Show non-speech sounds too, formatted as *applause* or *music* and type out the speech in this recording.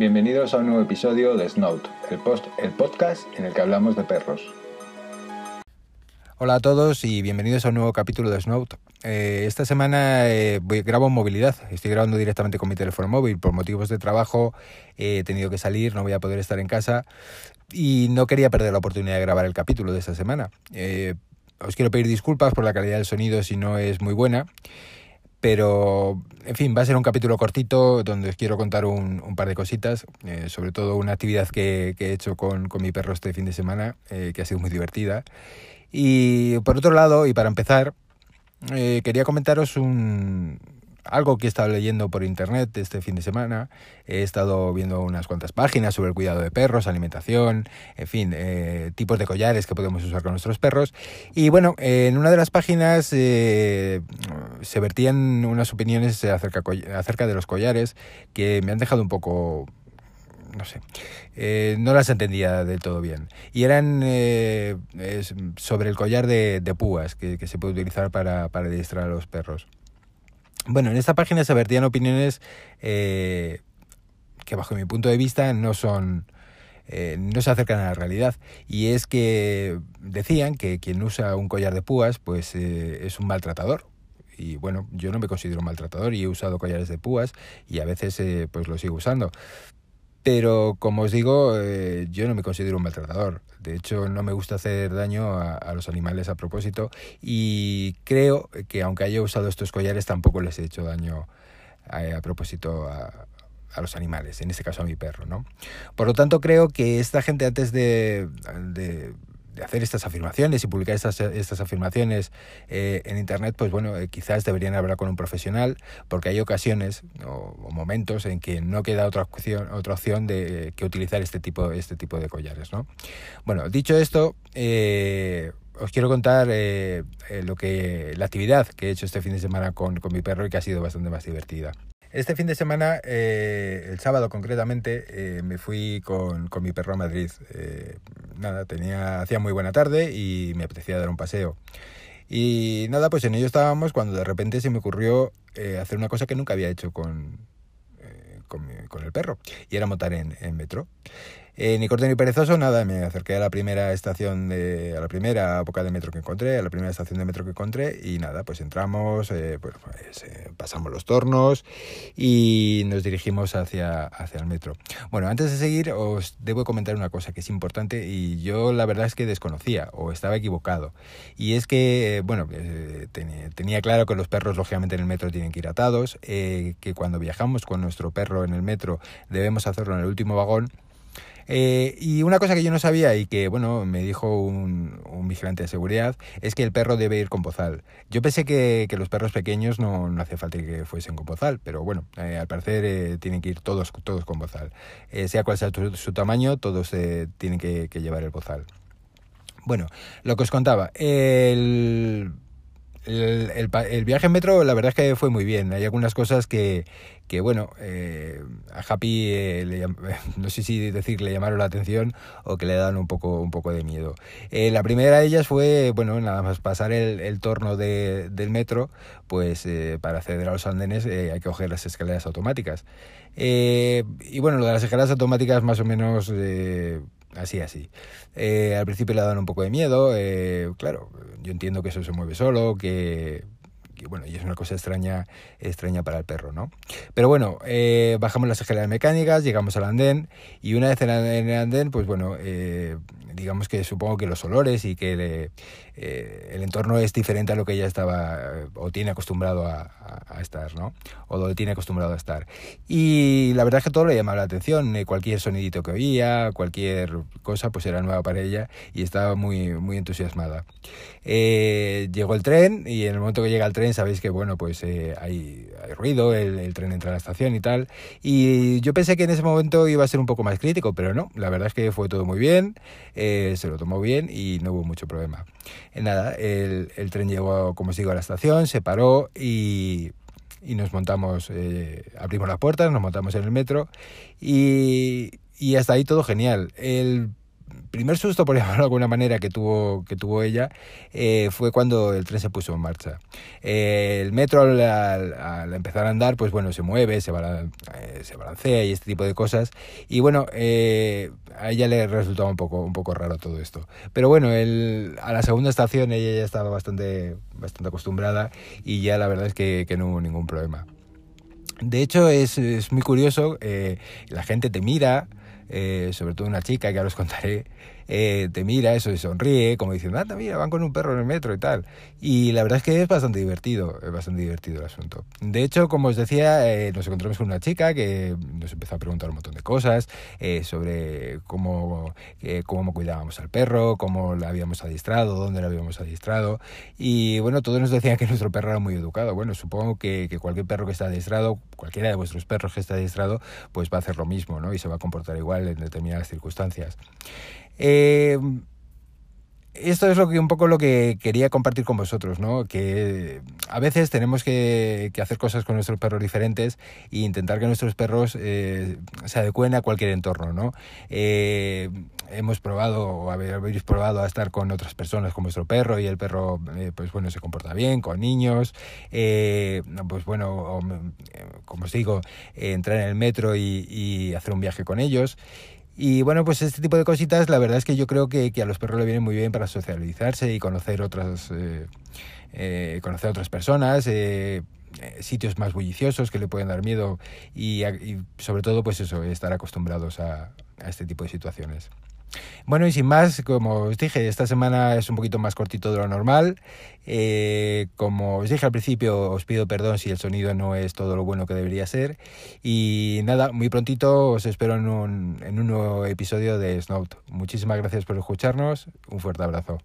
Bienvenidos a un nuevo episodio de Snout, el, post, el podcast en el que hablamos de perros. Hola a todos y bienvenidos a un nuevo capítulo de Snout. Eh, esta semana eh, voy, grabo en movilidad, estoy grabando directamente con mi teléfono móvil. Por motivos de trabajo he tenido que salir, no voy a poder estar en casa y no quería perder la oportunidad de grabar el capítulo de esta semana. Eh, os quiero pedir disculpas por la calidad del sonido si no es muy buena. Pero, en fin, va a ser un capítulo cortito donde os quiero contar un, par de cositas, eh, sobre todo una actividad que, he hecho con, con, mi perro este fin de semana, eh, que ha sido muy divertida. Y por otro lado, y para empezar, eh, quería comentaros un, algo que he estado leyendo por internet este fin de semana. He estado viendo unas cuantas páginas sobre el cuidado de perros, alimentación, en fin, eh, tipos de collares que podemos usar con nuestros perros. Y bueno, en una de las páginas eh, se vertían unas opiniones acerca, acerca de los collares que me han dejado un poco no sé, eh, no las entendía del todo bien. Y eran eh, sobre el collar de, púas que, se puede utilizar para, para a los perros. Bueno, en esta página se vertían opiniones eh, que bajo mi punto de vista no son... Eh, no se acercan a la realidad. Y es que decían que quien usa un collar de púas pues eh, es un maltratador. Y bueno yo no me considero un maltratador y he usado collares de púas y a veces eh, pues lo sigo usando pero como os digo, eh, yo no me considero un maltratador. De hecho, no me gusta hacer daño a, los animales a propósito. Y creo que aunque haya usado estos collares, tampoco les he hecho daño a, a propósito a, los animales, en este caso a mi perro. ¿no? Por lo tanto, creo que esta gente antes de hacer estas afirmaciones y publicar estas, estas afirmaciones eh, en Internet, pues bueno, eh, quizás deberían hablar con un profesional, porque hay ocasiones o, momentos en que no queda otra opción, otra opción de eh, que utilizar este tipo, este tipo de collares, ¿no? Bueno, dicho esto, os quiero contar lo que la actividad que he hecho este fin de semana con, con mi perro y que ha sido bastante más divertida. Este fin de semana, eh, el sábado concretamente, eh, me fui con, con, mi perro a Madrid. Eh, nada, tenía, hacía muy buena tarde y me apetecía dar un paseo. Y nada, pues en ello estábamos cuando de repente se me ocurrió hacer una cosa que nunca había hecho con, con, el perro, y era montar en, en metro. Eh, ni corto ni perezoso, nada, me acerqué a la primera estación de, a la primera boca de metro que encontré, a la primera estación de metro que encontré y nada, pues entramos, eh, pues, eh, pasamos los tornos y nos dirigimos hacia, hacia el metro. Bueno, antes de seguir os debo comentar una cosa que es importante y yo la verdad es que desconocía o estaba equivocado y es que, bueno, tenía, tenía, claro que los perros lógicamente en el metro tienen que ir atados, que cuando viajamos con nuestro perro en el metro debemos hacerlo en el último vagón eh, y una cosa que yo no sabía y que, bueno, me dijo un, un, vigilante de seguridad es que el perro debe ir con bozal. Yo pensé que, que los perros pequeños no, no hacía falta que fuesen con bozal, pero bueno, eh, al parecer eh, tienen que ir todos, todos con bozal. Eh, sea cual sea su tamaño, todos tienen que, que llevar el bozal. Bueno, lo que os contaba, el el, el, el, viaje en metro la verdad es que fue muy bien. Hay algunas cosas que, que bueno, eh, a Happy eh, le, *laughs* no sé si decir le llamaron la atención o que le dan un poco, un poco de miedo. Eh, la primera de ellas fue, bueno, nada más pasar el, el torno de, del metro, pues eh, para acceder a los andenes hay que coger las escaleras automáticas. y bueno, lo de las escaleras automáticas más o menos así, así. Eh, al principio le dan un poco de miedo, eh, claro, yo entiendo que eso se mueve solo, que, bueno, y es una cosa extraña, extraña para el perro, ¿no? Pero bueno, eh, bajamos las escaleras mecánicas, llegamos al andén, y una vez en el andén, pues bueno, eh, digamos que supongo que los olores y que le, eh, el entorno es diferente a lo que ella estaba o tiene acostumbrado a, a, a, estar, ¿no? O donde tiene acostumbrado a estar. Y la verdad es que todo le llamaba la atención, eh, cualquier sonidito que oía, cualquier cosa, pues era nueva para ella y estaba muy, muy entusiasmada. Eh, llegó el tren y en el momento que llega el tren sabéis que, bueno, pues eh, hay, hay, ruido, el, el, tren entra a la estación y tal. Y yo pensé que en ese momento iba a ser un poco más crítico, pero no, la verdad es que fue todo muy bien, eh, se lo tomó bien y no hubo mucho problema. Eh, nada, el, el, tren llegó, como os digo, a la estación, se paró y, y nos montamos, eh, abrimos las puertas, nos montamos en el metro y, y hasta ahí todo genial. El primer susto, por *laughs* llamarlo de alguna manera, que tuvo, que tuvo ella eh, fue cuando el tren se puso en marcha. Eh, el metro al, empezar a andar, pues bueno, se mueve, se, eh, se balancea y este tipo de cosas. Y bueno, a ella le resultaba un poco, un poco raro todo esto. Pero bueno, el, a la segunda estación ella ya estaba bastante, bastante acostumbrada y ya la verdad es que, que no hubo ningún problema. De hecho, es, es muy curioso, la gente te mira, eh, sobre todo una chica que ahora os contaré, eh, te mira eso y sonríe, como diciendo, anda, mira, van con un perro en el metro y tal. Y la verdad es que es bastante divertido, es bastante divertido el asunto. De hecho, como os decía, eh, nos encontramos con una chica que nos empezó a preguntar un montón de cosas sobre cómo, cómo cuidábamos al perro, cómo la habíamos adiestrado, dónde la habíamos adiestrado. Y bueno, todos nos decían que nuestro perro era muy educado. Bueno, supongo que, que cualquier perro que está adiestrado, cualquiera de vuestros perros que está adiestrado, pues va a hacer lo mismo, ¿no? Y se va a comportar igual en determinadas circunstancias. Eh, esto es lo que un poco lo que quería compartir con vosotros, ¿no? Que a veces tenemos que, hacer cosas con nuestros perros diferentes e intentar que nuestros perros eh, se adecuen a cualquier entorno, ¿no? Eh, hemos probado o habéis probado a estar con otras personas con vuestro perro y el perro, pues bueno, se comporta bien, con niños, pues bueno, como os digo, entrar en el metro y hacer un viaje con ellos. Y bueno, pues este tipo de cositas, la verdad es que yo creo que, a los perros le vienen muy bien para socializarse y conocer otras, eh, eh, conocer otras personas, eh, sitios más bulliciosos que le pueden dar miedo y, sobre todo, pues eso, estar acostumbrados a este tipo de situaciones. Bueno, y sin más, como os dije, esta semana es un poquito más cortito de lo normal. Eh, como os dije al principio, os pido perdón si el sonido no es todo lo bueno que debería ser. Y nada, muy prontito os espero en un, en un nuevo episodio de Snout. Muchísimas gracias por escucharnos. Un fuerte abrazo.